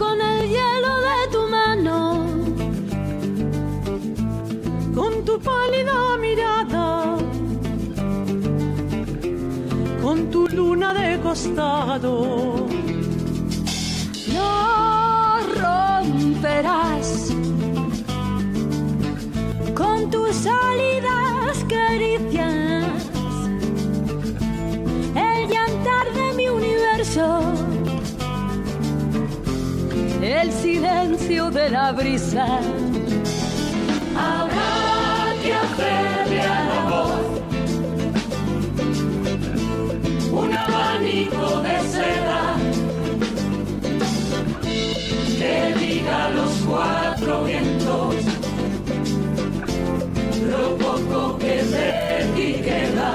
Con el hielo de tu mano, con tu pálida mirada, con tu luna de costado, no romperás con tus sólidas caricias. El llantar de mi universo, el silencio de la brisa. Habrá que hacerle al amor un abanico de seda que diga los cuatro vientos lo poco que de ti queda,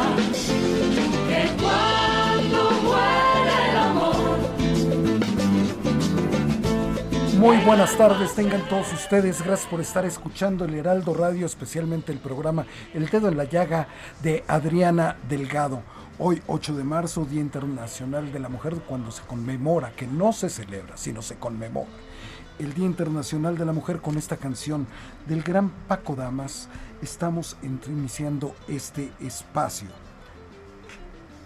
Muy buenas tardes, tengan todos ustedes. Gracias por estar escuchando el Heraldo Radio, especialmente el programa El Dedo en la Llaga de Adriana Delgado. Hoy, 8 de marzo, Día Internacional de la Mujer, cuando se conmemora, que no se celebra, sino se conmemora. El Día Internacional de la Mujer con esta canción del gran Paco Damas, estamos iniciando este espacio.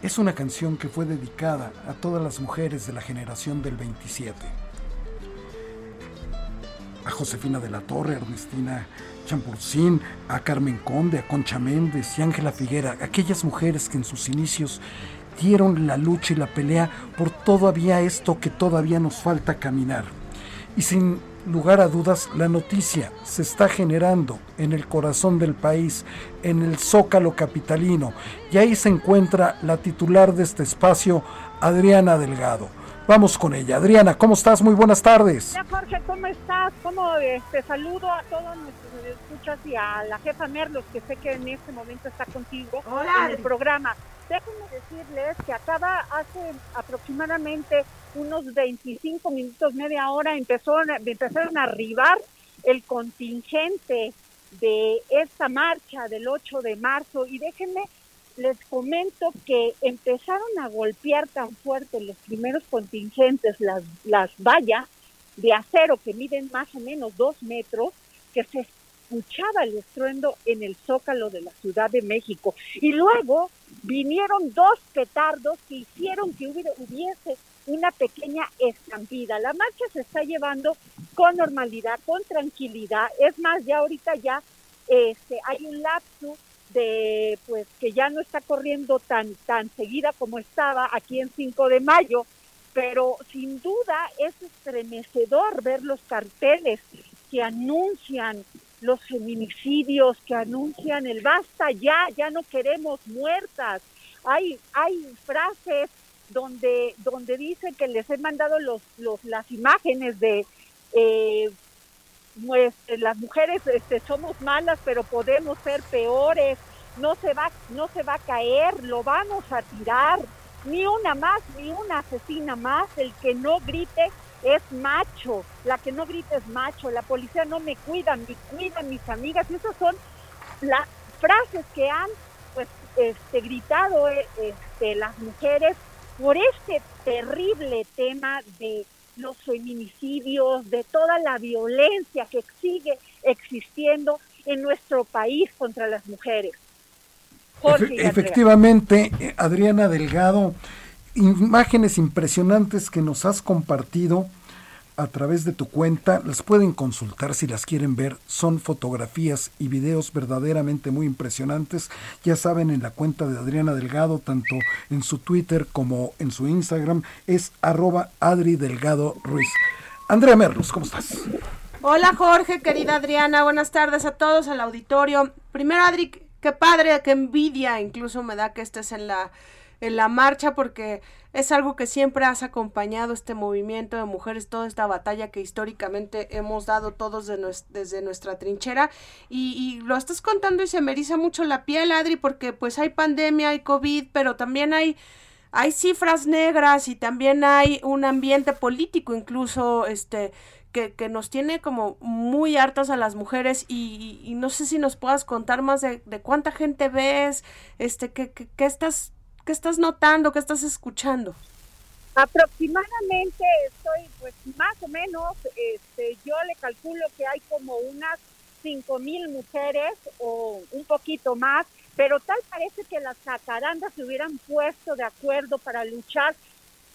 Es una canción que fue dedicada a todas las mujeres de la generación del 27 a Josefina de la Torre, a Ernestina Champurcín, a Carmen Conde, a Concha Méndez y Ángela Figuera, aquellas mujeres que en sus inicios dieron la lucha y la pelea por todavía esto que todavía nos falta caminar. Y sin lugar a dudas, la noticia se está generando en el corazón del país, en el zócalo capitalino, y ahí se encuentra la titular de este espacio, Adriana Delgado. Vamos con ella. Adriana, ¿cómo estás? Muy buenas tardes. Hola Jorge, ¿cómo estás? ¿Cómo este, saludo a todos nuestros escuchas y a la jefa Merlos, que sé que en este momento está contigo en el programa. Déjenme decirles que acaba hace aproximadamente unos 25 minutos, media hora, empezó, empezaron a arribar el contingente de esta marcha del 8 de marzo y déjenme les comento que empezaron a golpear tan fuerte los primeros contingentes las, las vallas de acero que miden más o menos dos metros, que se escuchaba el estruendo en el zócalo de la Ciudad de México. Y luego vinieron dos petardos que hicieron que hubiese una pequeña estampida. La marcha se está llevando con normalidad, con tranquilidad. Es más, ya ahorita ya este, hay un lapsus de pues que ya no está corriendo tan tan seguida como estaba aquí en 5 de mayo, pero sin duda es estremecedor ver los carteles que anuncian los feminicidios, que anuncian el basta ya, ya no queremos muertas. Hay hay frases donde donde dice que les he mandado los, los las imágenes de eh, pues, las mujeres este, somos malas, pero podemos ser peores. No se va, no se va a caer, lo vamos a tirar. Ni una más, ni una asesina más. El que no grite es macho, la que no grita es macho, la policía no me cuida, me cuidan mis amigas. Y esas son las frases que han pues este, gritado eh, este, las mujeres por este terrible tema de los feminicidios, de toda la violencia que sigue existiendo en nuestro país contra las mujeres. efectivamente, eh, Adriana Delgado, imágenes impresionantes que nos has compartido a través de tu cuenta, las pueden consultar si las quieren ver, son fotografías y videos verdaderamente muy impresionantes, ya saben en la cuenta de Adriana Delgado, tanto en su Twitter como en su Instagram, es arroba Adri Delgado Ruiz. Andrea Merlos, ¿cómo estás? Hola Jorge, querida Adriana, buenas tardes a todos, al auditorio. Primero Adri, qué padre, qué envidia incluso me da que estés en la en la marcha porque es algo que siempre has acompañado este movimiento de mujeres, toda esta batalla que históricamente hemos dado todos desde nuestra trinchera. Y, lo estás contando y se me eriza mucho la piel, Adri, porque pues hay pandemia, hay COVID, pero también hay hay cifras negras y también hay un ambiente político incluso este que, que nos tiene como muy hartas a las mujeres. Y, no sé si nos puedas contar más de, cuánta gente ves, este, que, que estás ¿Qué estás notando? ¿Qué estás escuchando? Aproximadamente estoy, pues más o menos, este, yo le calculo que hay como unas cinco mil mujeres o un poquito más, pero tal parece que las jacarandas se hubieran puesto de acuerdo para luchar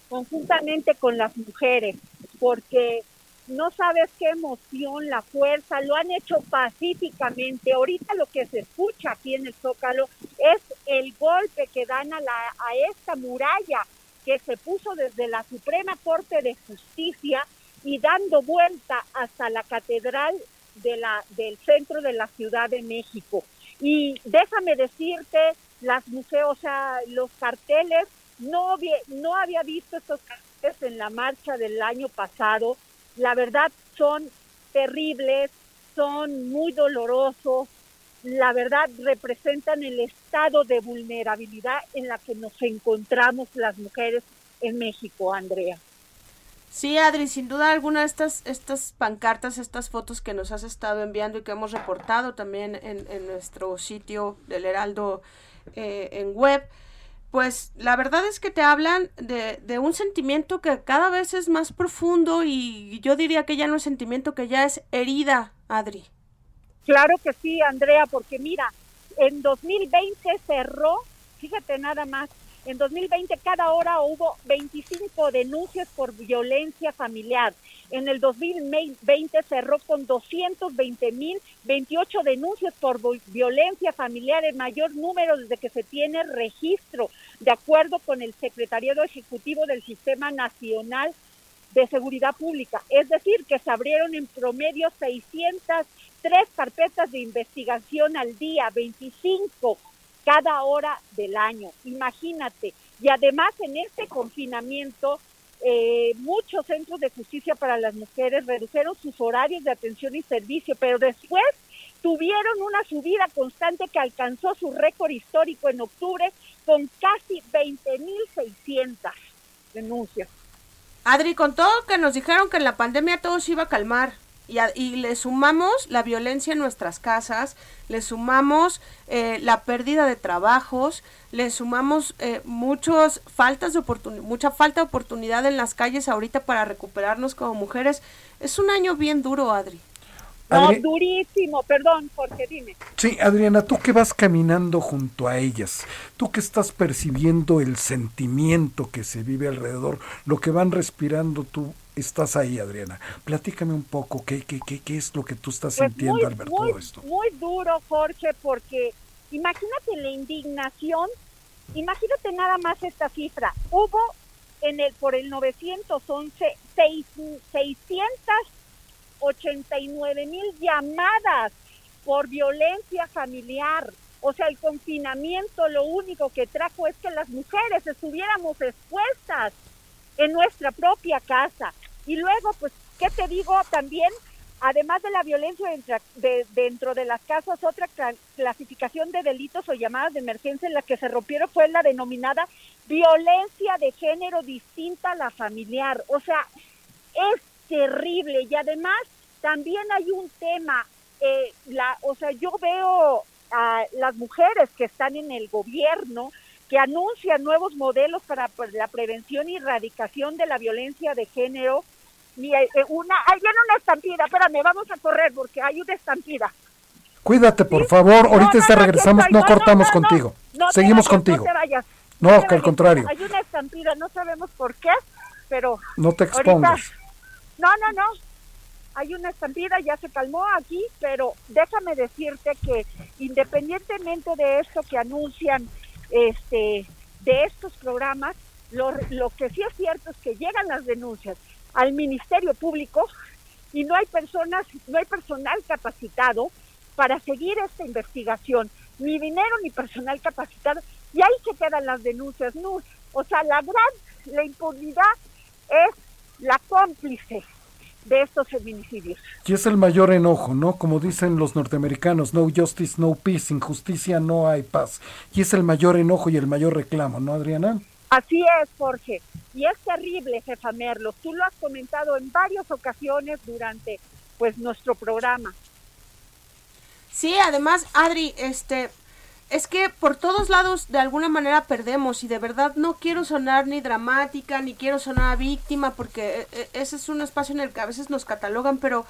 conjuntamente con las mujeres, porque no sabes qué emoción, la fuerza, lo han hecho pacíficamente. Ahorita lo que se escucha aquí en el Zócalo es el golpe que dan a, la, a esta muralla que se puso desde la Suprema Corte de Justicia y dando vuelta hasta la catedral de la, del centro de la Ciudad de México. Y déjame decirte, las museos, o sea, los carteles, no, no había visto estos carteles en la marcha del año pasado, la verdad son terribles, son muy dolorosos, la verdad representan el estado de vulnerabilidad en la que nos encontramos las mujeres en México, Andrea. Sí, Adri, sin duda alguna estas, estas pancartas, estas fotos que nos has estado enviando y que hemos reportado también en, nuestro sitio del Heraldo eh, en web, pues la verdad es que te hablan de, de, un sentimiento que cada vez es más profundo y yo diría que ya no es sentimiento, que ya es herida, Adri. Claro que sí, Andrea, porque mira, en 2020 cerró, fíjate nada más, en 2020 cada hora hubo 25 denuncias por violencia familiar. En el 2020 cerró con 220 mil 28 denuncias por violencia familiar, el mayor número desde que se tiene registro, de acuerdo con el Secretariado Ejecutivo del Sistema Nacional de Seguridad Pública. Es decir, que se abrieron en promedio 603 carpetas de investigación al día, 25 cada hora del año. Imagínate. Y además en este confinamiento, eh, muchos centros de justicia para las mujeres redujeron sus horarios de atención y servicio, pero después tuvieron una subida constante que alcanzó su récord histórico en octubre con casi 20.600 denuncias. Adri, con todo que nos dijeron que en la pandemia todo se iba a calmar, y, le sumamos la violencia en nuestras casas, le sumamos eh, la pérdida de trabajos, le sumamos eh, muchos faltas de mucha falta de oportunidad en las calles ahorita para recuperarnos como mujeres. Es un año bien duro, Adri. No, durísimo, perdón, porque dime. Sí, Adriana, tú que vas caminando junto a ellas, tú que estás percibiendo el sentimiento que se vive alrededor, lo que van respirando, tú estás ahí, Adriana. Platícame un poco, ¿qué, qué, qué, qué es lo que tú estás pues sintiendo al ver todo esto? Muy duro, Jorge, porque imagínate la indignación, imagínate nada más esta cifra. Hubo en el por el 911 seis, 600 89 mil llamadas por violencia familiar. O sea, el confinamiento lo único que trajo es que las mujeres estuviéramos expuestas en nuestra propia casa. Y luego, pues, ¿qué te digo? También, además de la violencia dentro de las casas, otra clasificación de delitos o llamadas de emergencia en la que se rompieron fue la denominada violencia de género distinta a la familiar. O sea, es terrible y además también hay un tema, eh, la, o sea, yo veo a las mujeres que están en el gobierno que anuncian nuevos modelos para la prevención y erradicación de la violencia de género. Y eh, una, hay viene una estampida, espérame, vamos a correr porque hay una estampida. Cuídate, por favor, ahorita no, regresamos, no, cortamos contigo. Seguimos contigo. No, que al contrario. Hay una estampida, no sabemos por qué, pero... No te expongas. no, no, no. Hay una estampida, ya se calmó aquí, pero déjame decirte que independientemente de esto que anuncian este de estos programas, lo, lo que sí es cierto es que llegan las denuncias al Ministerio Público y no hay personas, no hay personal capacitado para seguir esta investigación, ni dinero ni personal capacitado, y ahí se quedan las denuncias. No, o sea, la gran, la impunidad es la cómplice de estos feminicidios. Y es el mayor enojo, ¿no? Como dicen los norteamericanos, no justice, no peace, sin justicia no hay paz. Y es el mayor enojo y el mayor reclamo, ¿no, Adriana? Así es, Jorge. Y es terrible, jefa Merlo. Tú lo has comentado en varias ocasiones durante pues nuestro programa. Sí, además, Adri, este, es que por todos lados de alguna manera perdemos y de verdad no quiero sonar ni dramática ni quiero sonar víctima porque eh, eh, ese es un espacio en el que a veces nos catalogan, pero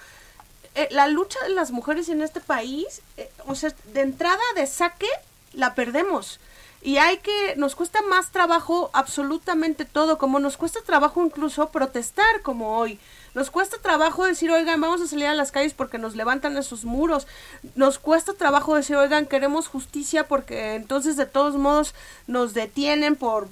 eh, la lucha de las mujeres en este país, o sea, de entrada de saque la perdemos. Y hay que, nos cuesta más trabajo absolutamente todo, como nos cuesta trabajo incluso protestar como hoy. Nos cuesta trabajo decir, oigan, vamos a salir a las calles porque nos levantan esos muros. Nos cuesta trabajo decir, oigan, queremos justicia porque entonces de todos modos nos detienen por,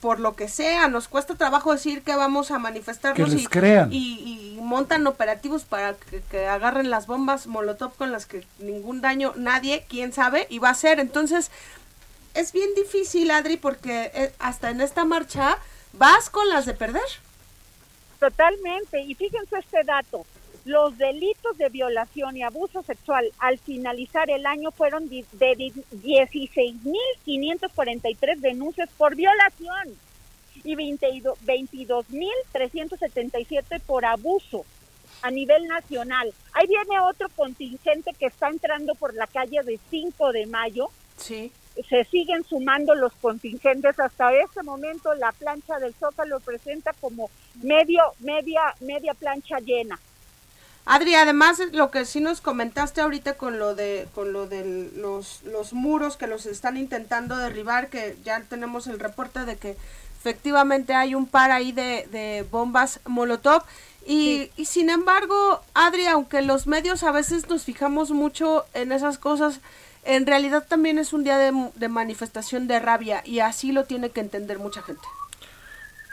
por, lo que sea. Nos cuesta trabajo decir que vamos a manifestarnos y, crean. Y, montan operativos para que, que, agarren las bombas Molotov con las que ningún daño nadie, quién sabe, y va a ser. Entonces, es bien difícil, Adri, porque eh, hasta en esta marcha vas con las de perder. Totalmente. Y fíjense este dato. Los delitos de violación y abuso sexual al finalizar el año fueron de 16.543 denuncias por violación y 22.377 por abuso a nivel nacional. Ahí viene otro contingente que está entrando por la calle de 5 de mayo. Sí se siguen sumando los contingentes. Hasta este momento la plancha del Zócalo presenta como medio, media, media plancha llena. Adri, además lo que sí nos comentaste ahorita con lo de con lo de los, los muros que los están intentando derribar, que ya tenemos el reporte de que efectivamente hay un par ahí de, de bombas Molotov. Y, y sin embargo, Adri, aunque los medios a veces nos fijamos mucho en esas cosas, en realidad también es un día de, manifestación de rabia y así lo tiene que entender mucha gente.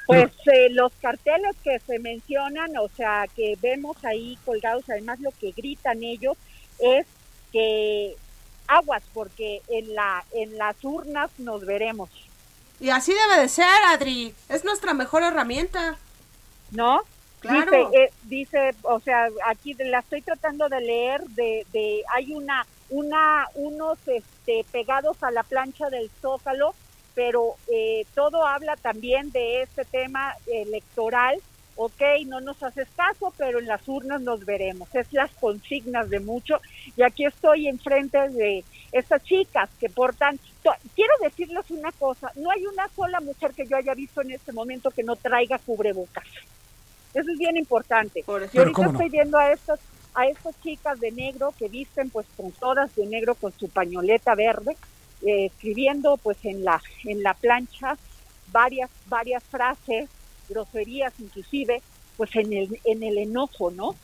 Pues eh, los carteles que se mencionan, o sea, que vemos ahí colgados, además lo que gritan ellos es que aguas, porque en, la, en las urnas nos veremos. Y así debe de ser, Adri, es nuestra mejor herramienta. ¿No? Claro. Dice, eh, dice, o sea, aquí la estoy tratando de leer, de, de hay una una, unos este, pegados a la plancha del zócalo, pero eh, todo habla también de este tema electoral. Ok, no nos haces caso, pero en las urnas nos veremos. Es las consignas de mucho. Y aquí estoy enfrente de estas chicas que portan. Quiero decirles una cosa: no hay una sola mujer que yo haya visto en este momento que no traiga cubrebocas. Eso es bien importante. Y ahorita estoy viendo a estas a estas chicas de negro que visten pues con todas de negro con su pañoleta verde, eh, escribiendo pues en la, en la plancha varias, varias frases, groserías inclusive, pues en el, en el enojo, ¿no?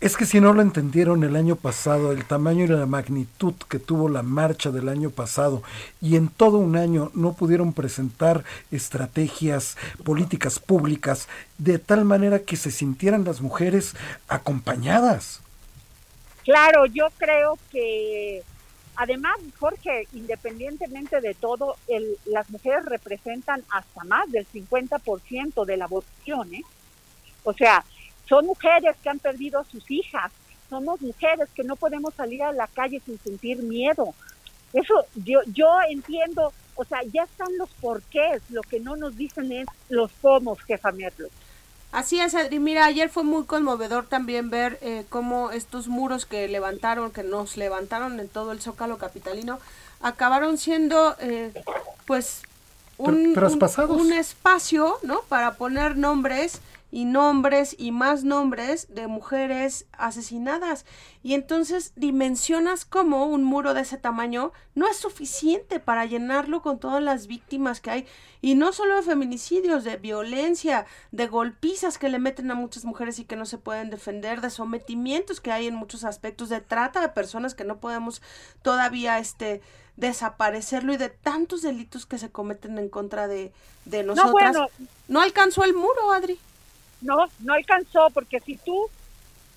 Es que si no lo entendieron el año pasado, el tamaño y la magnitud que tuvo la marcha del año pasado, y en todo un año no pudieron presentar estrategias, políticas públicas, de tal manera que se sintieran las mujeres acompañadas. Claro, yo creo que además, Jorge, independientemente de todo, el, las mujeres representan hasta más del 50% de la votación, ¿eh? O sea, son mujeres que han perdido a sus hijas, somos mujeres que no podemos salir a la calle sin sentir miedo. Eso yo, yo entiendo, o sea, ya están los porqués, lo que no nos dicen es los cómo, jefa Merlo. Así es, Adri. Mira, ayer fue muy conmovedor también ver eh, cómo estos muros que levantaron, que nos levantaron en todo el Zócalo capitalino, acabaron siendo, eh, pues, un, un, un, espacio, ¿no? Para poner nombres y nombres y más nombres de mujeres asesinadas. Y entonces dimensionas cómo un muro de ese tamaño no es suficiente para llenarlo con todas las víctimas que hay. Y no solo de feminicidios, de violencia, de golpizas que le meten a muchas mujeres y que no se pueden defender, de sometimientos que hay en muchos aspectos, de trata de personas que no podemos todavía este desaparecerlo y de tantos delitos que se cometen en contra de, de nosotras. No, no alcanzó el muro, Adri no, no alcanzó, porque si tú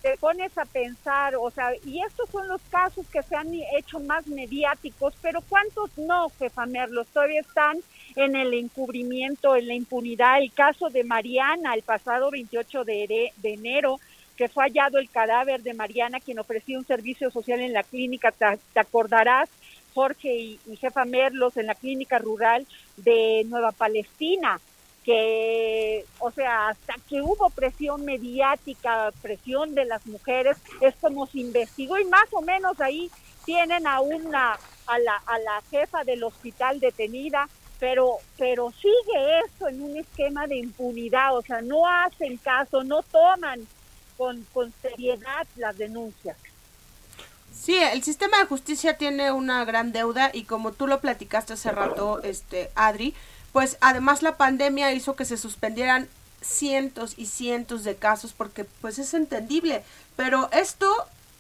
te pones a pensar, o sea, y estos son los casos que se han hecho más mediáticos, pero ¿cuántos no, jefa Merlos? Todavía están en el encubrimiento, en la impunidad. El caso de Mariana, el pasado 28 de, enero, que fue hallado el cadáver de Mariana, quien ofrecía un servicio social en la clínica, te, acordarás, Jorge y jefa Merlos, en la clínica rural de Nueva Palestina que, o sea, hasta que hubo presión mediática, presión de las mujeres, es como se investigó y más o menos ahí tienen a una, a la, a la jefa del hospital detenida, pero, pero sigue eso en un esquema de impunidad, o sea, no hacen caso, no toman con, con seriedad las denuncias. Sí, el sistema de justicia tiene una gran deuda y como tú lo platicaste hace rato, este Adri, pues además la pandemia hizo que se suspendieran cientos y cientos de casos porque pues es entendible, pero esto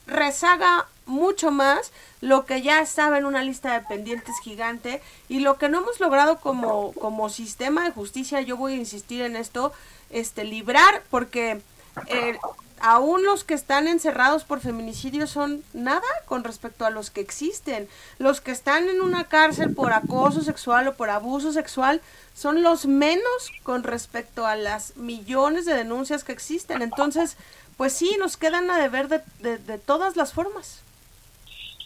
rezaga mucho más lo que ya estaba en una lista de pendientes gigante y lo que no hemos logrado como, como sistema de justicia, yo voy a insistir en esto, este librar porque eh, aún los que están encerrados por feminicidio son nada con respecto a los que existen. Los que están en una cárcel por acoso sexual o por abuso sexual son los menos con respecto a las millones de denuncias que existen. Entonces, pues sí, nos quedan a deber de, de, todas las formas.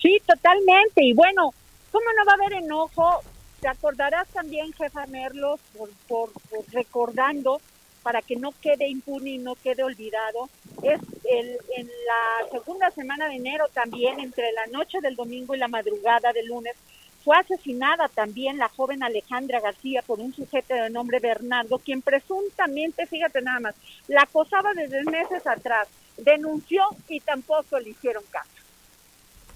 Sí, totalmente. Y bueno, ¿cómo no va a haber enojo? Te acordarás también, jefa Merlos, por, por recordando para que no quede impune y no quede olvidado. Es el, en la segunda semana de enero también, entre la noche del domingo y la madrugada del lunes, fue asesinada también la joven Alejandra García por un sujeto de nombre Bernardo, quien presuntamente, fíjate nada más, la acosaba desde meses atrás, denunció y tampoco le hicieron caso.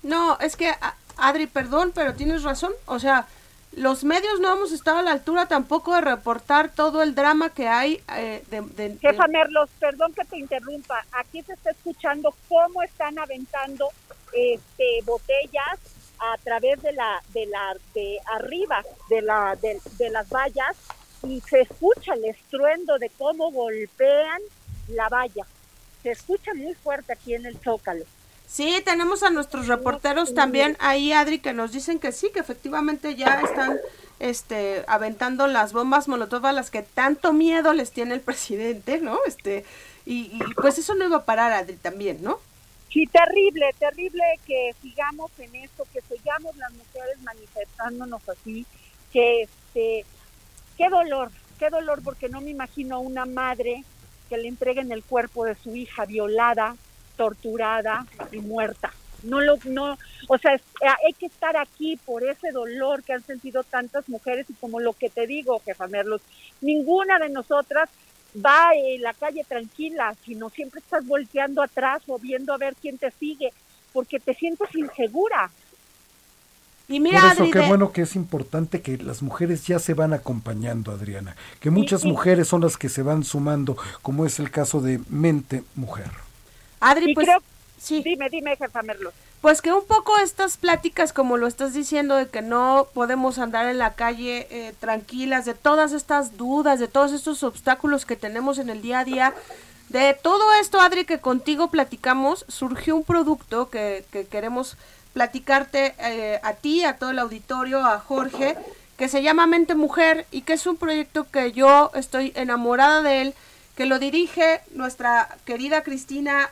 No, es que, Adri, perdón, pero tienes razón. O sea, los medios no hemos estado a la altura tampoco de reportar todo el drama que hay eh, de, Jefa Merlos, perdón que te interrumpa, aquí se está escuchando cómo están aventando este, botellas a través de la de la de arriba de la de, de las vallas y se escucha el estruendo de cómo golpean la valla. Se escucha muy fuerte aquí en el Zócalo. Sí, tenemos a nuestros reporteros también ahí, Adri, que nos dicen que sí, que efectivamente ya están este aventando las bombas molotov a las que tanto miedo les tiene el presidente, ¿no? Este y, pues eso no iba a parar, Adri, también, ¿no? Sí, terrible, terrible que sigamos en esto, que sigamos las mujeres manifestándonos así, que este, qué dolor, qué dolor, porque no me imagino una madre que le entreguen el cuerpo de su hija violada, torturada y muerta. No lo, no, o sea, eh, hay que estar aquí por ese dolor que han sentido tantas mujeres y como lo que te digo, jefa Merlos, ninguna de nosotras va en la calle tranquila, sino siempre estás volteando atrás o viendo a ver quién te sigue, porque te sientes insegura. Y mira, Por eso qué bueno que es importante que las mujeres ya se van acompañando, Adriana, que muchas mujeres son las que se van sumando, como es el caso de Mente Mujer. Adri, pues sí. Dime, dime, jefa Merlo. Pues que un poco estas pláticas, como lo estás diciendo, de que no podemos andar en la calle eh, tranquilas, de todas estas dudas, de todos estos obstáculos que tenemos en el día a día, de todo esto, Adri, que contigo platicamos, surgió un producto que, que queremos platicarte eh, a ti, a todo el auditorio, a Jorge, que se llama Mente Mujer y que es un proyecto que yo estoy enamorada de él, que lo dirige nuestra querida Cristina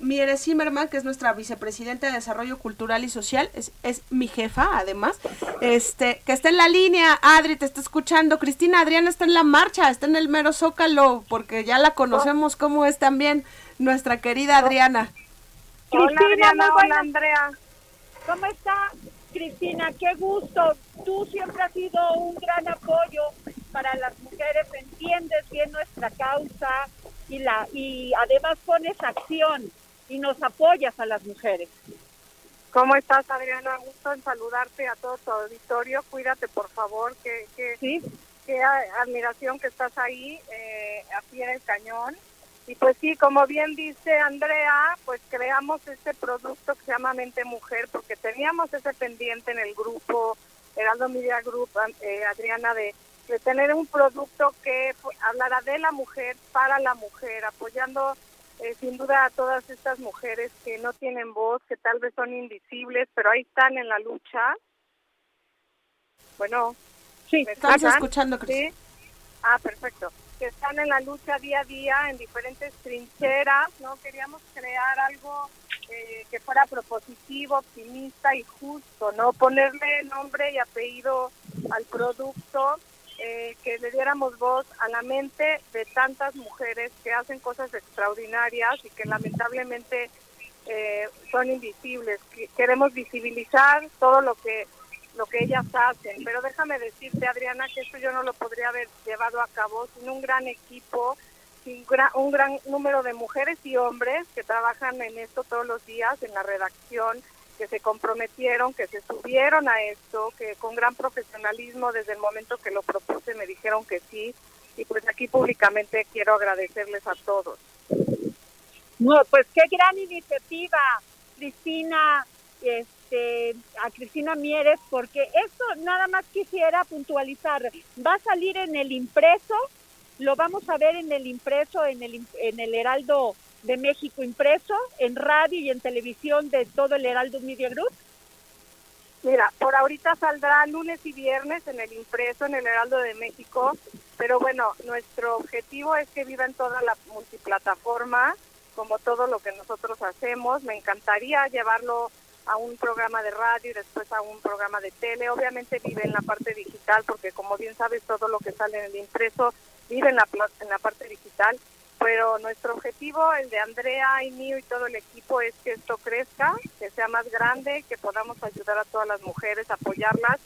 Mieres Zimmerman, que es nuestra vicepresidenta de Desarrollo Cultural y Social, es, es, mi jefa además, este, que está en la línea, Adri te está escuchando, Cristina Adriana está en la marcha, está en el mero zócalo, porque ya la conocemos como es también nuestra querida Adriana. Cristina, hola, Andrea. ¿Cómo está? Cristina, qué gusto. Tú siempre has sido un gran apoyo para las mujeres, entiendes bien nuestra causa y la y además pones acción y nos apoyas a las mujeres. ¿Cómo estás, Adriana? Gusto en saludarte a todo tu auditorio. Cuídate, por favor. Que, que, ¿Sí? qué admiración que estás ahí, eh, aquí en el cañón. Y pues sí, como bien dice Andrea, pues creamos este producto que se llama Mente Mujer, porque teníamos ese pendiente en el grupo Heraldo Media Group, eh, Adriana, de, de tener un producto que hablara de la mujer para la mujer, apoyando eh, sin duda a todas estas mujeres que no tienen voz, que tal vez son invisibles, pero ahí están en la lucha. Bueno, sí, estás escuchando, ¿Sí? Ah, perfecto que están en la lucha día a día en diferentes trincheras, ¿no? Queríamos crear algo eh, que fuera propositivo, optimista y justo, ¿no? Ponerle nombre y apellido al producto, eh, que le diéramos voz a la mente de tantas mujeres que hacen cosas extraordinarias y que lamentablemente eh, son invisibles. Queremos visibilizar todo lo que lo que ellas hacen. Pero déjame decirte, Adriana, que esto yo no lo podría haber llevado a cabo sin un gran equipo, sin un gran número de mujeres y hombres que trabajan en esto todos los días, en la redacción, que se comprometieron, que se subieron a esto, que con gran profesionalismo desde el momento que lo propuse me dijeron que sí. Y pues aquí públicamente quiero agradecerles a todos. No, pues qué gran iniciativa, Cristina. Este, a Cristina Mieres, porque esto nada más quisiera puntualizar. Va a salir en el impreso, lo vamos a ver en el impreso, en el, en el Heraldo de México impreso, en radio y en televisión de todo el Heraldo Media Group. Mira, por ahorita saldrá lunes y viernes en el impreso, en el Heraldo de México, pero bueno, nuestro objetivo es que viva en toda la multiplataforma, como todo lo que nosotros hacemos. Me encantaría llevarlo a un programa de radio y después a un programa de tele. Obviamente vive en la parte digital porque como bien sabes todo lo que sale en el impreso vive en la, en la parte digital, pero nuestro objetivo, el de Andrea y mío y todo el equipo es que esto crezca, que sea más grande, que podamos ayudar a todas las mujeres, apoyarlas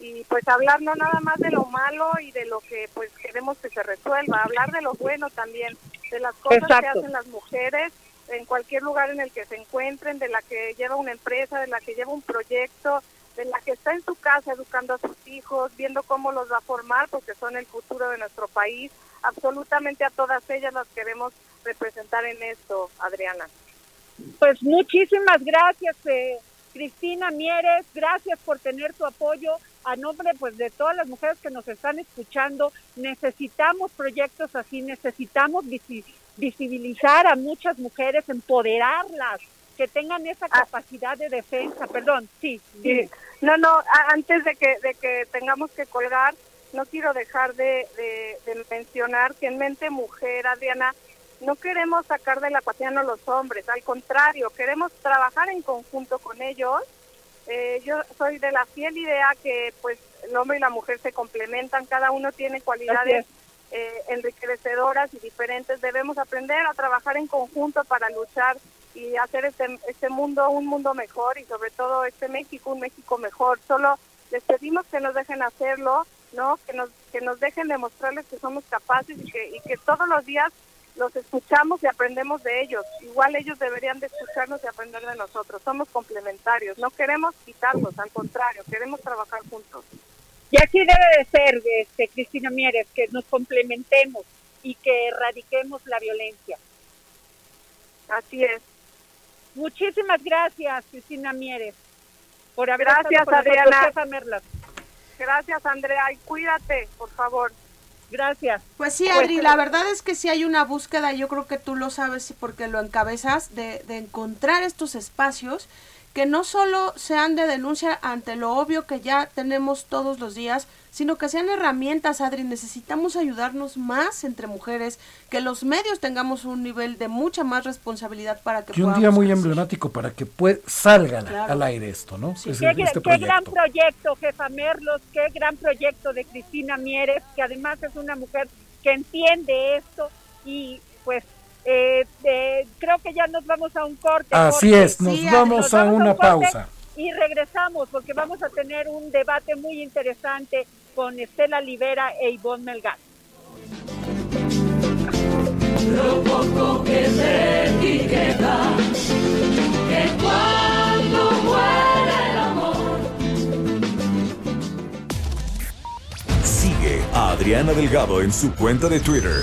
y pues hablar no nada más de lo malo y de lo que pues queremos que se resuelva, hablar de lo bueno también, de las cosas que hacen las mujeres en cualquier lugar en el que se encuentren, de la que lleva una empresa, de la que lleva un proyecto, de la que está en su casa educando a sus hijos, viendo cómo los va a formar, porque son el futuro de nuestro país. Absolutamente a todas ellas las queremos representar en esto, Adriana. Pues muchísimas gracias, eh, Cristina Mieres, gracias por tener tu apoyo. A nombre pues de todas las mujeres que nos están escuchando, necesitamos proyectos así, necesitamos visibilizar a muchas mujeres, empoderarlas, que tengan esa ah. capacidad de defensa. Perdón, sí. No, no, antes de que, de que tengamos que colgar, no quiero dejar de, mencionar que en Mente Mujer, Adriana, no queremos sacar de la ecuación a los hombres, al contrario, queremos trabajar en conjunto con ellos. Eh, yo soy de la fiel idea que pues el hombre y la mujer se complementan, cada uno tiene cualidades eh, enriquecedoras y diferentes. Debemos aprender a trabajar en conjunto para luchar y hacer este, este mundo un mundo mejor y sobre todo este México un México mejor. Solo les pedimos que nos dejen hacerlo, ¿no? Que nos, que nos dejen demostrarles que somos capaces y que, y que todos los días los escuchamos y aprendemos de ellos. Igual ellos deberían de escucharnos y aprender de nosotros. Somos complementarios, no queremos quitarlos, al contrario, queremos trabajar juntos. Y así debe de ser, este, Cristina Mieres, que nos complementemos y que erradiquemos la violencia. Así es. Muchísimas gracias, Cristina Mieres, por haber Gracias, Adriana. Gracias, Andrea, y cuídate, por favor. Gracias. Pues sí, Adri, pues, la verdad es que sí hay una búsqueda, yo creo que tú lo sabes porque lo encabezas, de, de encontrar estos espacios que no solo sean de denuncia ante lo obvio que ya tenemos todos los días, sino que sean herramientas, Adri. Necesitamos ayudarnos más entre mujeres, que los medios tengamos un nivel de mucha más responsabilidad para que... Y un día muy emblemático para que salga al aire esto, ¿no? qué, este qué gran proyecto, jefa Merlos, qué gran proyecto de Cristina Mieres, que además es una mujer que entiende esto y pues eh, creo que ya nos vamos a un corte. Así es, nos, vamos, a una pausa. Y regresamos porque vamos a tener un debate muy interesante con Estela Libera e Ivonne Melgar. Lo poco que de ti queda, que cuando muere el amor. Sigue a Adriana Delgado en su cuenta de Twitter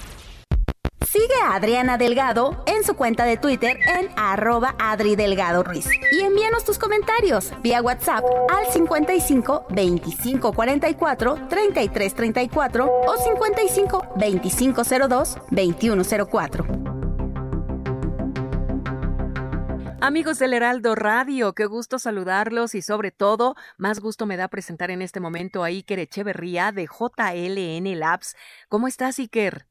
Sigue a Adriana Delgado en su cuenta de Twitter en arroba Adri Delgado Ruiz. Y envíanos tus comentarios vía WhatsApp al 55 25 44 33 34 o 55 25 02 21 04. Amigos del Heraldo Radio, qué gusto saludarlos y sobre todo, más gusto me da presentar en este momento a Iker Echeverría de JLN Labs. ¿Cómo estás, Iker?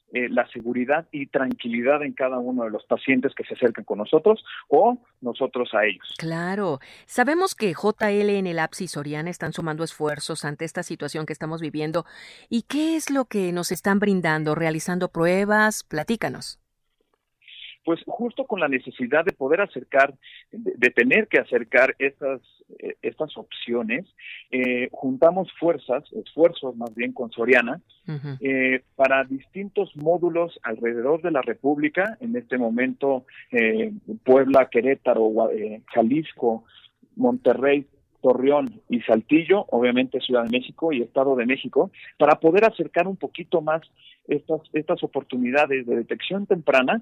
eh, la seguridad y tranquilidad en cada uno de los pacientes que se acercan con nosotros o nosotros a ellos. Claro. Sabemos que JL en el APSI Soriana están sumando esfuerzos ante esta situación que estamos viviendo. ¿Y qué es lo que nos están brindando? ¿Realizando pruebas? Platícanos pues justo con la necesidad de poder acercar, de, tener que acercar estas, eh, estas opciones, eh, juntamos fuerzas, esfuerzos más bien con Soriana, eh, para distintos módulos alrededor de la República, en este momento Puebla, Querétaro, Jalisco, Monterrey, Torreón y Saltillo, obviamente Ciudad de México y Estado de México, para poder acercar un poquito más estas, estas oportunidades de detección temprana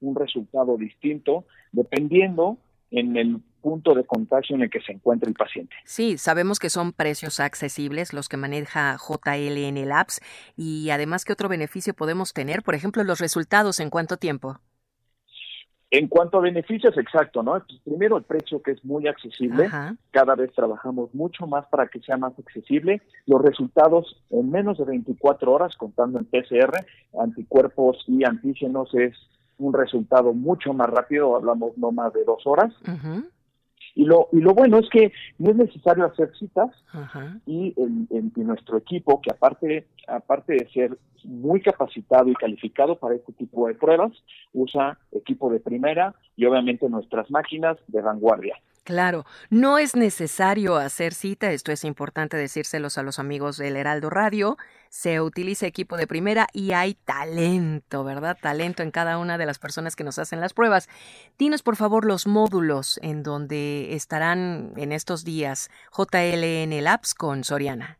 un resultado distinto dependiendo en el punto de contagio en el que se encuentra el paciente. Sí, sabemos que son precios accesibles los que maneja JLN Labs y además qué otro beneficio podemos tener, por ejemplo, los resultados en cuánto tiempo. En cuanto a beneficios, exacto, ¿no? Primero el precio que es muy accesible. Cada vez trabajamos mucho más para que sea más accesible. Los resultados en menos de 24 horas, contando en PCR, anticuerpos y antígenos, es un resultado mucho más rápido, hablamos no más de dos horas. Y lo, y lo bueno es que no es necesario hacer citas y en, nuestro equipo, que aparte, aparte de ser muy capacitado y calificado para este tipo de pruebas, usa equipo de primera y obviamente nuestras máquinas de vanguardia. Claro, no es necesario hacer cita, esto es importante decírselos a los amigos del Heraldo Radio, se utiliza equipo de primera y hay talento, ¿verdad? Talento en cada una de las personas que nos hacen las pruebas. Dinos por favor los módulos en donde estarán en estos días JLN Labs con Soriana.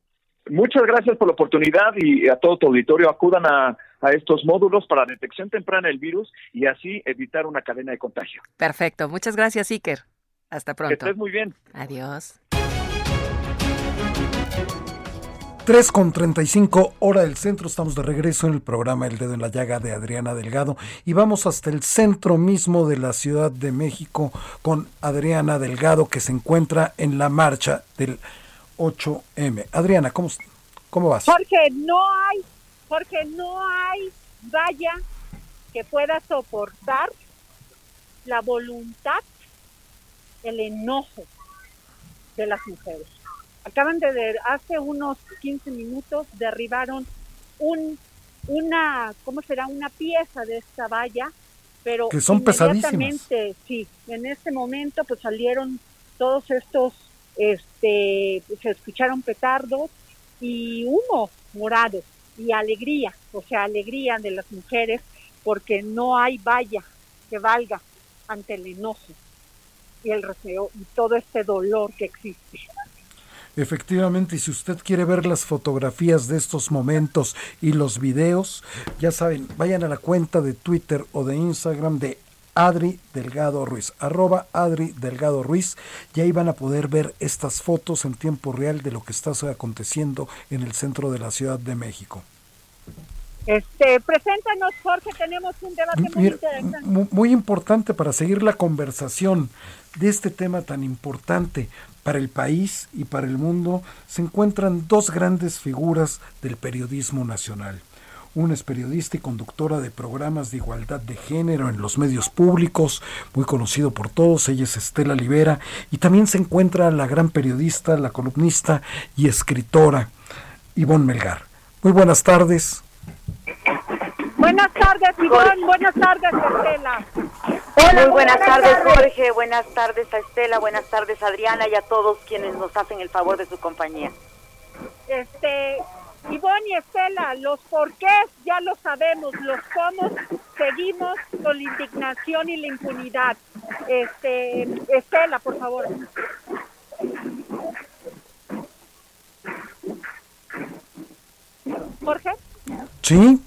Muchas gracias por la oportunidad y a todo tu auditorio acudan a, estos módulos para detección temprana del virus y así evitar una cadena de contagio. Perfecto. Muchas gracias, Iker. Hasta pronto. Que estés muy bien. Adiós. 3 con 35 hora del centro, estamos de regreso en el programa El Dedo en la Llaga de Adriana Delgado y vamos hasta el centro mismo de la Ciudad de México con Adriana Delgado que se encuentra en la marcha del 8M. Adriana, ¿cómo, cómo vas? Porque no hay, porque no hay valla que pueda soportar la voluntad, el enojo de las mujeres. Acaban de ver, hace unos 15 minutos derribaron un, una, ¿cómo será? Una pieza de esta valla, pero que son pesadísimas. Sí, en este momento pues salieron todos estos este, se escucharon petardos y humo morado y alegría, o sea, alegría de las mujeres porque no hay valla que valga ante el enojo y el receo y todo este dolor que existe. Efectivamente, y si usted quiere ver las fotografías de estos momentos y los videos, ya saben, vayan a la cuenta de Twitter o de Instagram de Adri Delgado Ruiz, arroba Adri Delgado Ruiz, y ahí van a poder ver estas fotos en tiempo real de lo que está aconteciendo en el centro de la Ciudad de México. Este, preséntanos, Jorge, tenemos un debate muy interesante. Muy importante para seguir la conversación de este tema tan importante para el país y para el mundo, se encuentran dos grandes figuras del periodismo nacional. Una es periodista y conductora de programas de igualdad de género en los medios públicos, muy conocido por todos, ella es Estela Libera, y también se encuentra la gran periodista, la columnista y escritora Ivonne Melgar. Muy buenas tardes. Buenas tardes, Ivonne. Buenas tardes, Estela. Hola, muy buenas, tardes, Jorge. Buenas tardes a Estela. Buenas tardes, Adriana, y a todos quienes nos hacen el favor de su compañía. Este, Ivonne y Estela, los porqués ya lo sabemos, los cómo seguimos con la indignación y la impunidad. Este, Estela, por favor. Jorge. Sí.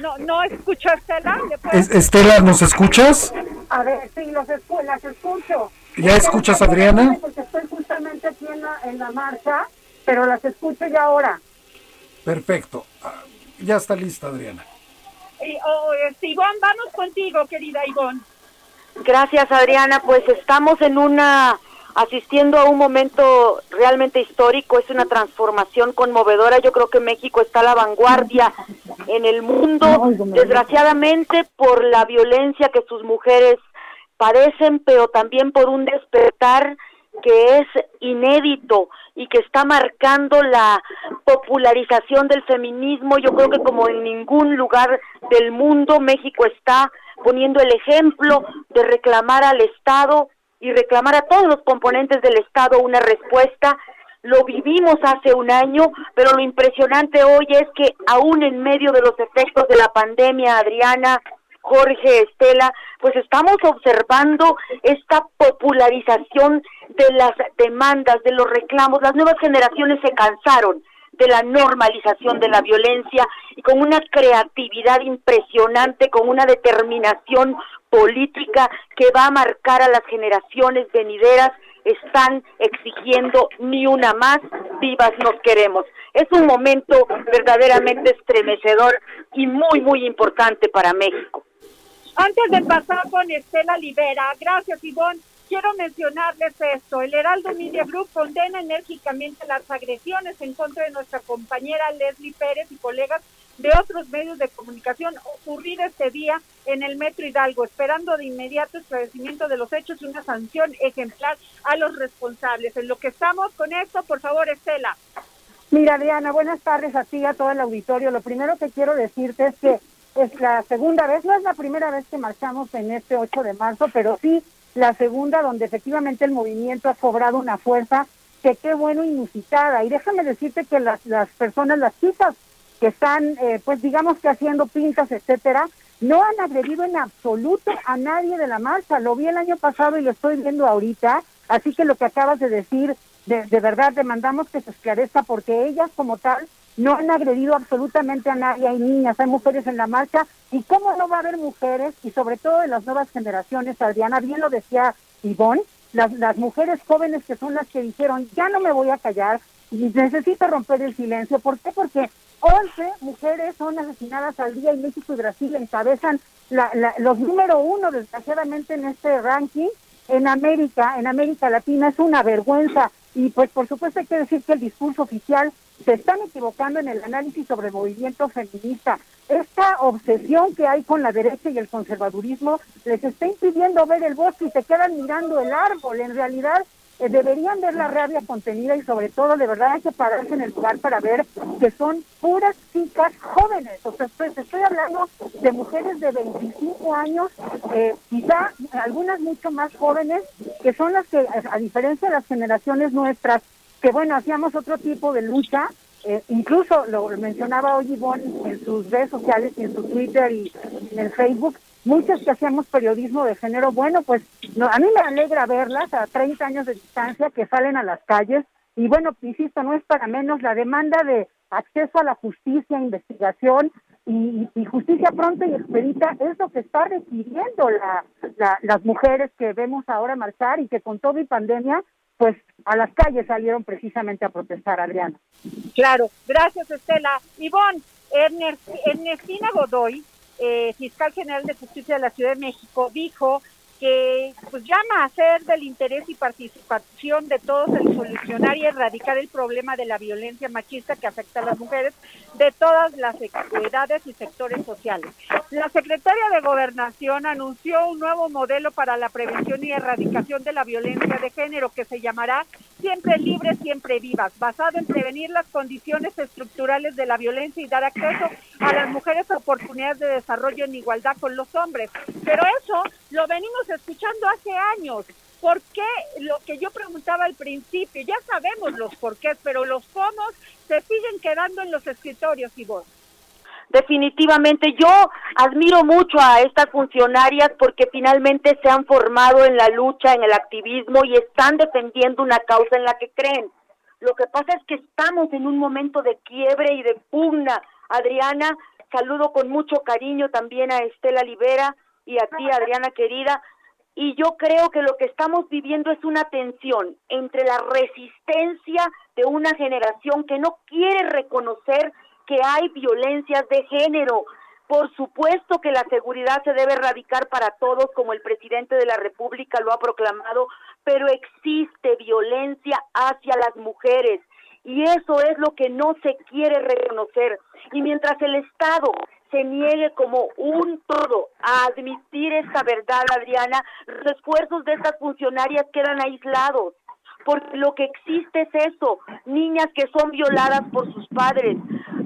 No, no escucho a Estela. Estela, ¿nos escuchas? A ver, sí, los las escucho. ¿Ya escuchas, Adriana? Porque estoy justamente aquí en la, en la marcha, pero las escucho ya ahora. Perfecto. Ah, ya está lista, Adriana. Oh, este, Ivonne, vamos contigo, querida Ivonne. Gracias, Adriana. Pues estamos en una asistiendo a un momento realmente histórico, es una transformación conmovedora. Yo creo que México está a la vanguardia en el mundo, desgraciadamente por la violencia que sus mujeres padecen, pero también por un despertar que es inédito y que está marcando la popularización del feminismo. Yo creo que como en ningún lugar del mundo, México está poniendo el ejemplo de reclamar al Estado y reclamar a todos los componentes del Estado una respuesta. Lo vivimos hace un año, pero lo impresionante hoy es que aún en medio de los efectos de la pandemia, Adriana, Jorge, Estela, pues estamos observando esta popularización de las demandas, de los reclamos. Las nuevas generaciones se cansaron de la normalización de la violencia y con una creatividad impresionante, con una determinación política que va a marcar a las generaciones venideras, están exigiendo ni una más, vivas nos queremos. Es un momento verdaderamente estremecedor y muy, muy importante para México. Antes de pasar con Estela Libera, gracias Ivonne, quiero mencionarles esto. El Heraldo Media Group condena enérgicamente las agresiones en contra de nuestra compañera Leslie Pérez y colegas de otros medios de comunicación ocurrido este día en el Metro Hidalgo, esperando de inmediato esclarecimiento de los hechos y una sanción ejemplar a los responsables. En lo que estamos con esto, por favor, Estela. Mira, Diana, buenas tardes a ti a todo el auditorio. Lo primero que quiero decirte es que es la segunda vez, no es la primera vez que marchamos en este 8 de marzo, pero sí la segunda donde efectivamente el movimiento ha cobrado una fuerza que qué bueno inusitada. Y déjame decirte que las, las personas, las chicas que están, eh, pues digamos que haciendo pintas, etcétera, no han agredido en absoluto a nadie de la marcha. Lo vi el año pasado y lo estoy viendo ahorita. Así que lo que acabas de decir, de, de verdad demandamos que se esclarezca porque ellas como tal no han agredido absolutamente a nadie, hay niñas, hay mujeres en la marcha, y cómo no va a haber mujeres, y sobre todo de las nuevas generaciones, Adriana, bien lo decía Ivonne, las, las mujeres jóvenes que son las que dijeron, ya no me voy a callar, y necesito romper el silencio, ¿por qué? Porque 11 mujeres son asesinadas al día y México y Brasil encabezan la, los número uno, desgraciadamente, en este ranking, en América, en América Latina, es una vergüenza, y pues por supuesto hay que decir que el discurso oficial se están equivocando en el análisis sobre el movimiento feminista. Esta obsesión que hay con la derecha y el conservadurismo les está impidiendo ver el bosque y se quedan mirando el árbol. En realidad, eh, deberían ver la rabia contenida y sobre todo de verdad hay que pararse en el lugar para ver que son puras chicas jóvenes. O sea, estoy, estoy hablando de mujeres de 25 años, eh, quizá algunas mucho más jóvenes, que son las que, a diferencia de las generaciones nuestras, que bueno, hacíamos otro tipo de lucha, eh, incluso lo mencionaba hoy en sus redes sociales en su Twitter y en el Facebook, muchas que hacíamos periodismo de género, bueno, pues no, a mí me alegra verlas a 30 años de distancia que salen a las calles y bueno, insisto, no es para menos la demanda de acceso a la justicia, investigación y, justicia pronta y expedita es lo que está requiriendo la, las mujeres que vemos ahora marchar y que con todo y pandemia pues a las calles salieron precisamente a protestar, Adriana. Claro, gracias Estela. Ivonne, Ernestina Godoy, eh, fiscal general de justicia de la Ciudad de México, dijo que pues llama a ser del interés y participación de todos el solucionar y erradicar el problema de la violencia machista que afecta a las mujeres de todas las edades y sectores sociales. La secretaria de Gobernación anunció un nuevo modelo para la prevención y erradicación de la violencia de género que se llamará Siempre Libres, Siempre Vivas, basado en prevenir las condiciones estructurales de la violencia y dar acceso a las mujeres a oportunidades de desarrollo en igualdad con los hombres. Pero eso lo venimos escuchando hace años. ¿Por qué? Lo que yo preguntaba al principio, ya sabemos los porqués, pero los cómo se siguen quedando en los escritorios, y. Definitivamente, yo admiro mucho a estas funcionarias porque finalmente se han formado en la lucha, en el activismo y están defendiendo una causa en la que creen. Lo que pasa es que estamos en un momento de quiebre y de pugna. Adriana, saludo con mucho cariño también a Estela Libera y a ti, Adriana querida. Y yo creo que lo que estamos viviendo es una tensión entre la resistencia de una generación que no quiere reconocer que hay violencias de género. Por supuesto que la seguridad se debe erradicar para todos, como el presidente de la República lo ha proclamado, pero existe violencia hacia las mujeres y eso es lo que no se quiere reconocer. Y mientras el Estado se niegue como un todo a admitir esta verdad, Adriana, los esfuerzos de estas funcionarias quedan aislados porque lo que existe es eso, niñas que son violadas por sus padres,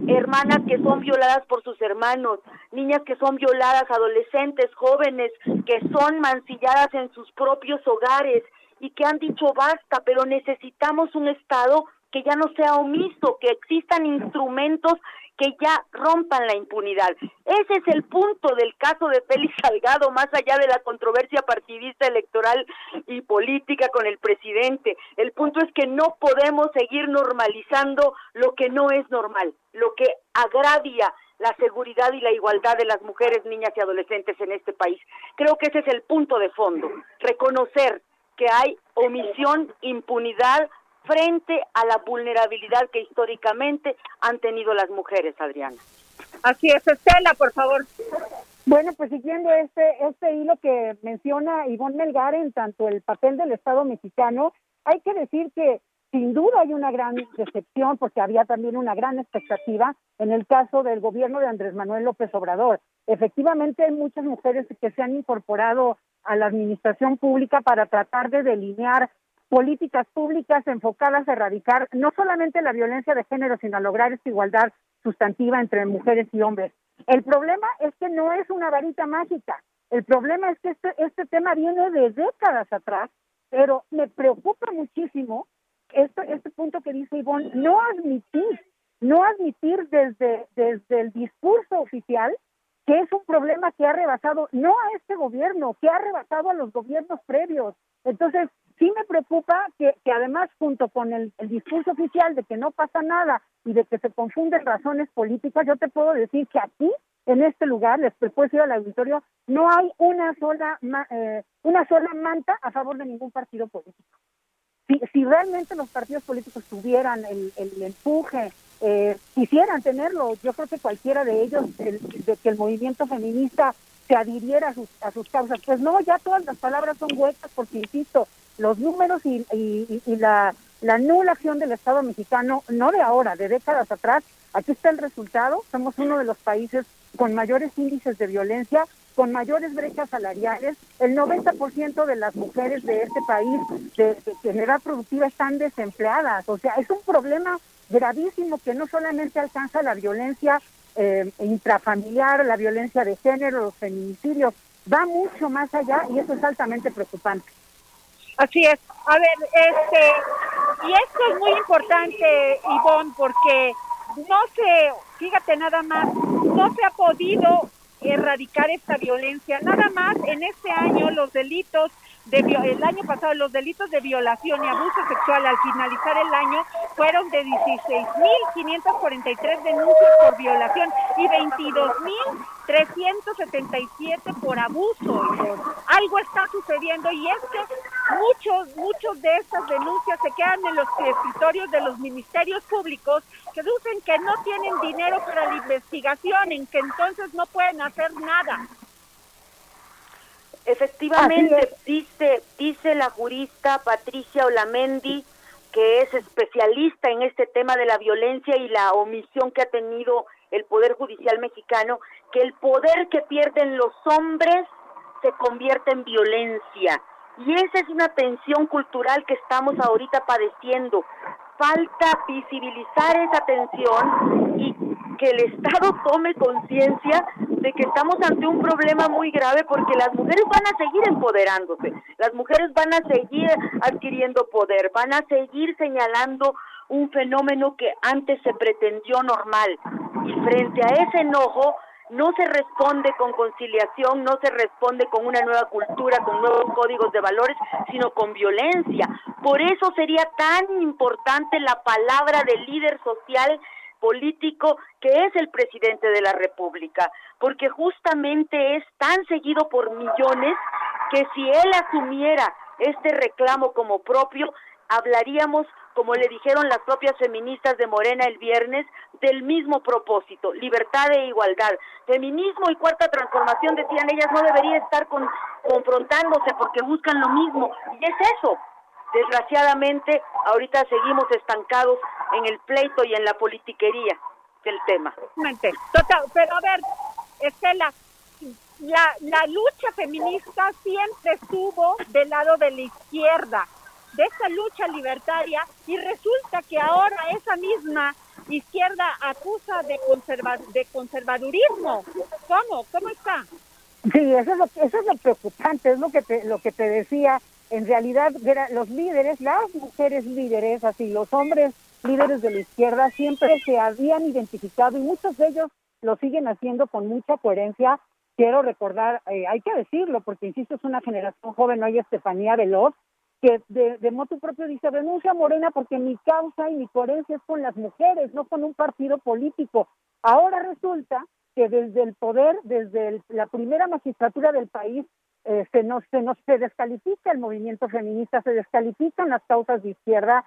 hermanas que son violadas por sus hermanos, niñas que son violadas, adolescentes, jóvenes que son mancilladas en sus propios hogares y que han dicho basta, pero necesitamos un Estado que ya no sea omiso, que existan instrumentos que ya rompan la impunidad. Ese es el punto del caso de Félix Salgado, más allá de la controversia partidista electoral y política con el presidente. El punto es que no podemos seguir normalizando lo que no es normal, lo que agravia la seguridad y la igualdad de las mujeres, niñas y adolescentes en este país. Creo que ese es el punto de fondo, reconocer que hay omisión, impunidad, frente a la vulnerabilidad que históricamente han tenido las mujeres, Adriana. Así es, Estela, por favor. Bueno, pues siguiendo este, este hilo que menciona Ivonne Melgar en tanto el papel del Estado mexicano, hay que decir que sin duda hay una gran decepción porque había también una gran expectativa en el caso del gobierno de Andrés Manuel López Obrador. Efectivamente hay muchas mujeres que se han incorporado a la administración pública para tratar de delinear políticas públicas enfocadas a erradicar no solamente la violencia de género, sino a lograr esta igualdad sustantiva entre mujeres y hombres. El problema es que no es una varita mágica. El problema es que este, este tema viene de décadas atrás, pero me preocupa muchísimo esto, este punto que dice Ivonne, no admitir, no admitir desde, desde el discurso oficial que es un problema que ha rebasado no a este gobierno, que ha rebasado a los gobiernos previos. Entonces, sí me preocupa que, además junto con el, discurso oficial de que no pasa nada y de que se confunden razones políticas, yo te puedo decir que aquí, en este lugar, les puedo decir al auditorio, no hay una sola, eh, una sola manta a favor de ningún partido político. Si, si realmente los partidos políticos tuvieran el, el empuje, eh, quisieran tenerlo, yo creo que cualquiera de ellos, de que el movimiento feminista se adhiriera a sus, a sus causas. Pues no, ya todas las palabras son huecas porque, insisto, los números y, la, la nula acción del Estado mexicano, no de ahora, de décadas atrás, aquí está el resultado, somos uno de los países con mayores índices de violencia, con mayores brechas salariales, el 90% de las mujeres de este país de, de, productiva están desempleadas, o sea, es un problema gravísimo que no solamente alcanza la violencia eh, intrafamiliar, la violencia de género, los feminicidios, va mucho más allá y eso es altamente preocupante. Así es. A ver, este, y esto es muy importante, Ivonne, porque no se, fíjate nada más, no se ha podido erradicar esta violencia. Nada más en este año los delitos de el año pasado los delitos de violación y abuso sexual al finalizar el año fueron de 16.543 denuncias por violación y 22.377 por abuso. Algo está sucediendo y es que muchos, muchos de estas denuncias se quedan en los escritorios de los ministerios públicos que dicen que no tienen dinero para la investigación, en que entonces no pueden hacer nada. Efectivamente, dice, dice la jurista Patricia Olamendi, que es especialista en este tema de la violencia y la omisión que ha tenido el Poder Judicial mexicano, que el poder que pierden los hombres se convierte en violencia. Y esa es una tensión cultural que estamos ahorita padeciendo. Falta visibilizar esa tensión y que el Estado tome conciencia de que estamos ante un problema muy grave porque las mujeres van a seguir empoderándose, las mujeres van a seguir adquiriendo poder, van a seguir señalando un fenómeno que antes se pretendió normal. Y frente a ese enojo, no se responde con conciliación, no se responde con una nueva cultura, con nuevos códigos de valores, sino con violencia. Por eso sería tan importante la palabra del líder social político que es el presidente de la República, porque justamente es tan seguido por millones que si él asumiera este reclamo como propio, hablaríamos, como le dijeron las propias feministas de Morena el viernes, del mismo propósito, libertad e igualdad. Feminismo y cuarta transformación, decían ellas, no debería estar con, confrontándose porque buscan lo mismo. Y es eso, Desgraciadamente, ahorita seguimos estancados en el pleito y en la politiquería del tema. Total, pero a ver, Estela, la, la lucha feminista siempre estuvo del lado de la izquierda, de esa lucha libertaria, y resulta que ahora esa misma izquierda acusa de, conserva, de conservadurismo. ¿Cómo? ¿Cómo está? Sí, eso es lo, eso es lo preocupante, es lo que te, lo que te decía. En realidad, los líderes, las mujeres líderes, así los hombres líderes de la izquierda siempre se habían identificado y muchos de ellos lo siguen haciendo con mucha coherencia. Quiero recordar, eh, hay que decirlo, porque insisto, es una generación joven, hoy Estefanía Veloz, que de, de moto propio dice, renuncia Morena porque mi causa y mi coherencia es con las mujeres, no con un partido político. Ahora resulta que desde el poder, desde la primera magistratura del país, eh, se nos se nos se descalifica el movimiento feminista, se descalifican las causas de izquierda,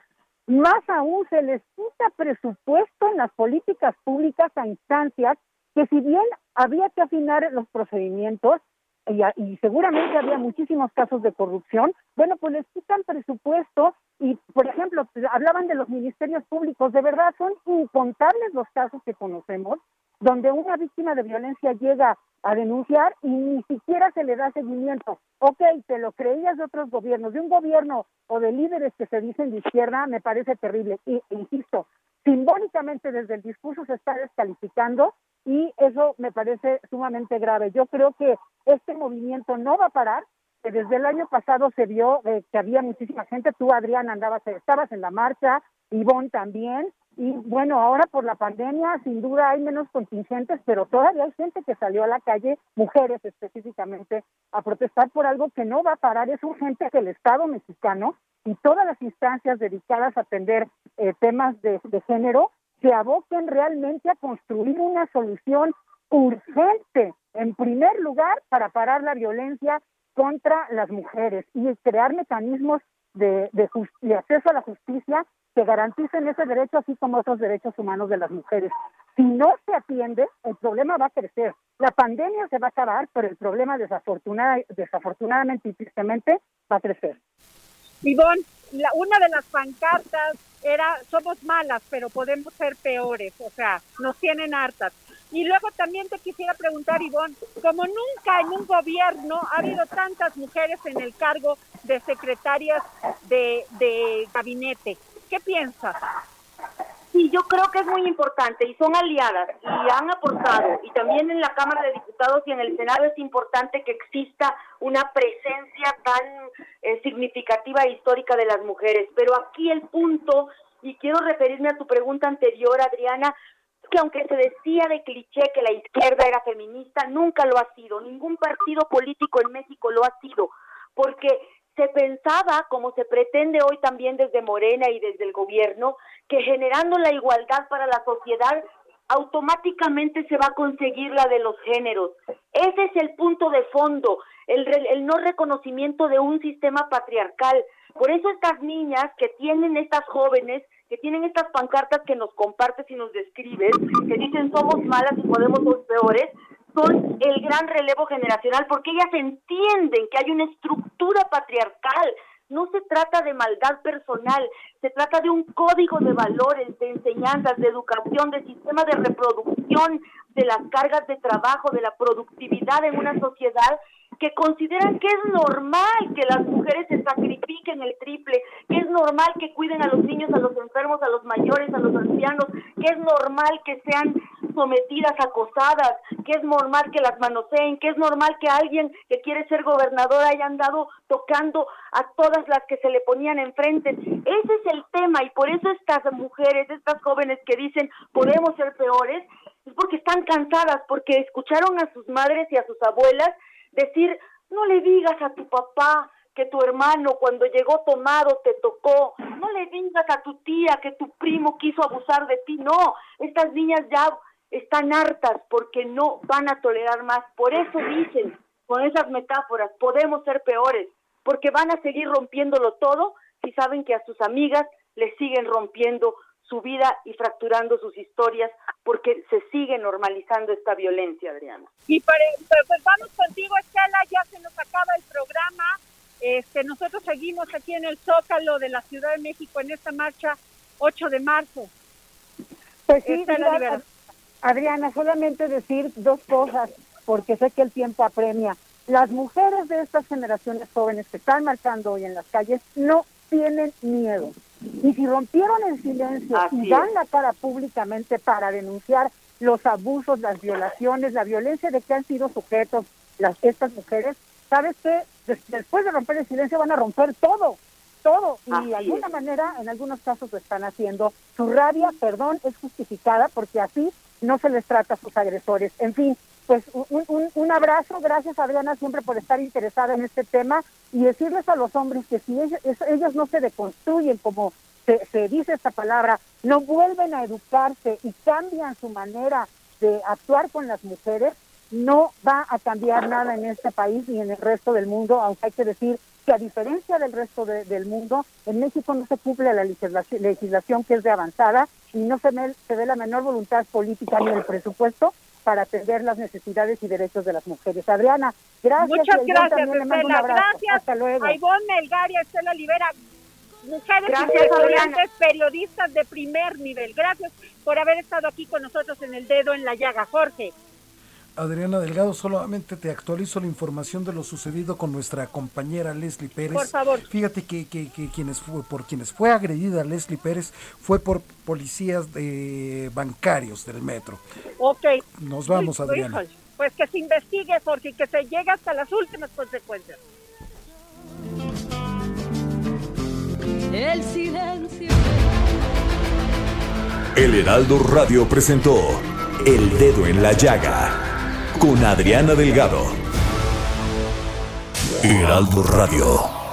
más aún se les quita presupuesto en las políticas públicas a instancias que si bien había que afinar los procedimientos, y, seguramente había muchísimos casos de corrupción, bueno, pues les quitan presupuesto y, por ejemplo, hablaban de los ministerios públicos, de verdad son incontables los casos que conocemos donde una víctima de violencia llega a denunciar y ni siquiera se le da seguimiento. Ok, te lo creías de otros gobiernos, de un gobierno o de líderes que se dicen de izquierda, me parece terrible. Y, insisto, simbólicamente desde el discurso se está descalificando y eso me parece sumamente grave. Yo creo que este movimiento no va a parar, que desde el año pasado se vio eh, que había muchísima gente, tú Adrián andabas, estabas en la marcha, Ivonne también, y bueno, ahora por la pandemia sin duda hay menos contingentes, pero todavía hay gente que salió a la calle, mujeres específicamente, a protestar por algo que no va a parar. Es urgente que el Estado mexicano y todas las instancias dedicadas a atender eh, temas de, de género se aboquen realmente a construir una solución urgente, en primer lugar, para parar la violencia contra las mujeres y crear mecanismos de, de, acceso a la justicia que garanticen ese derecho así como otros derechos humanos de las mujeres. Si no se atiende, el problema va a crecer. La pandemia se va a acabar, pero el problema desafortunada, desafortunadamente y tristemente va a crecer. Ivonne, una de las pancartas era somos malas, pero podemos ser peores, o sea, nos tienen hartas. Y luego también te quisiera preguntar, Ivonne, como nunca en un gobierno ha habido tantas mujeres en el cargo de secretarias de, de gabinete, ¿qué piensas? Sí, yo creo que es muy importante y son aliadas y han aportado y también en la Cámara de Diputados y en el Senado es importante que exista una presencia tan eh, significativa e histórica de las mujeres. Pero aquí el punto, y quiero referirme a tu pregunta anterior, Adriana, que aunque se decía de cliché que la izquierda era feminista, nunca lo ha sido, ningún partido político en México lo ha sido, porque se pensaba, como se pretende hoy también desde Morena y desde el gobierno, que generando la igualdad para la sociedad automáticamente se va a conseguir la de los géneros. Ese es el punto de fondo, el, el no reconocimiento de un sistema patriarcal. Por eso estas niñas que tienen estas jóvenes, que tienen estas pancartas que nos compartes y nos describes, que dicen somos malas y podemos ser peores, son el gran relevo generacional porque ellas entienden que hay una estructura patriarcal. No se trata de maldad personal, se trata de un código de valores, de enseñanzas, de educación, de sistema de reproducción, de las cargas de trabajo, de la productividad en una sociedad que consideran que es normal que las mujeres se sacrifiquen el triple, que es normal que cuiden a los niños, a los enfermos, a los mayores, a los ancianos, que es normal que sean sometidas, acosadas, que es normal que las manoseen, que es normal que alguien que quiere ser gobernador haya andado tocando a todas las que se le ponían enfrente. Ese es el tema y por eso estas mujeres, estas jóvenes que dicen podemos ser peores, es porque están cansadas, porque escucharon a sus madres y a sus abuelas decir, no le digas a tu papá que tu hermano cuando llegó tomado te tocó, no le digas a tu tía que tu primo quiso abusar de ti, no, estas niñas ya están hartas porque no van a tolerar más. Por eso dicen con esas metáforas, podemos ser peores, porque van a seguir rompiéndolo todo si saben que a sus amigas les siguen rompiendo su vida y fracturando sus historias porque se sigue normalizando esta violencia, Adriana. Y pues vamos contigo, Estela, ya se nos acaba el programa. Este, nosotros seguimos aquí en el Zócalo de la Ciudad de México en esta marcha 8 de marzo. Pues sí, Adriana, solamente decir dos cosas, porque sé que el tiempo apremia. Las mujeres de estas generaciones jóvenes que están marchando hoy en las calles no tienen miedo. Y si rompieron el silencio y dan la cara públicamente para denunciar los abusos, las violaciones, la violencia de que han sido sujetos las, estas mujeres, ¿sabes qué? después de romper el silencio van a romper todo, todo. Y de alguna manera, en algunos casos lo están haciendo. Su rabia, perdón, es justificada porque así no se les trata a sus agresores. En fin, pues un, un, abrazo, gracias Adriana siempre por estar interesada en este tema y decirles a los hombres que si ellos, ellos no se deconstruyen como se, se dice esta palabra, no vuelven a educarse y cambian su manera de actuar con las mujeres, no va a cambiar nada en este país ni en el resto del mundo, aunque hay que decir que a diferencia del resto del mundo, en México no se cumple la legislación, que es de avanzada y no se ve, se ve la menor voluntad política ni el presupuesto para atender las necesidades y derechos de las mujeres. Adriana, gracias. Muchas gracias, Estela. Gracias. Hasta luego. A Ivonne Melgaria, Estela Olivera, mujeres gracias, periodistas de primer nivel. Gracias por haber estado aquí con nosotros en el dedo en la llaga, Jorge. Adriana Delgado, solamente te actualizo la información de lo sucedido con nuestra compañera Leslie Pérez. Por favor. Fíjate que, que, quienes fue, por quienes fue agredida Leslie Pérez fue por policías de bancarios del metro. Ok. Nos vamos, Adriana. pues que se investigue, porque que se llegue hasta las últimas consecuencias. El silencio. El Heraldo Radio presentó El Dedo en la Llaga con Adriana Delgado. Heraldo Radio.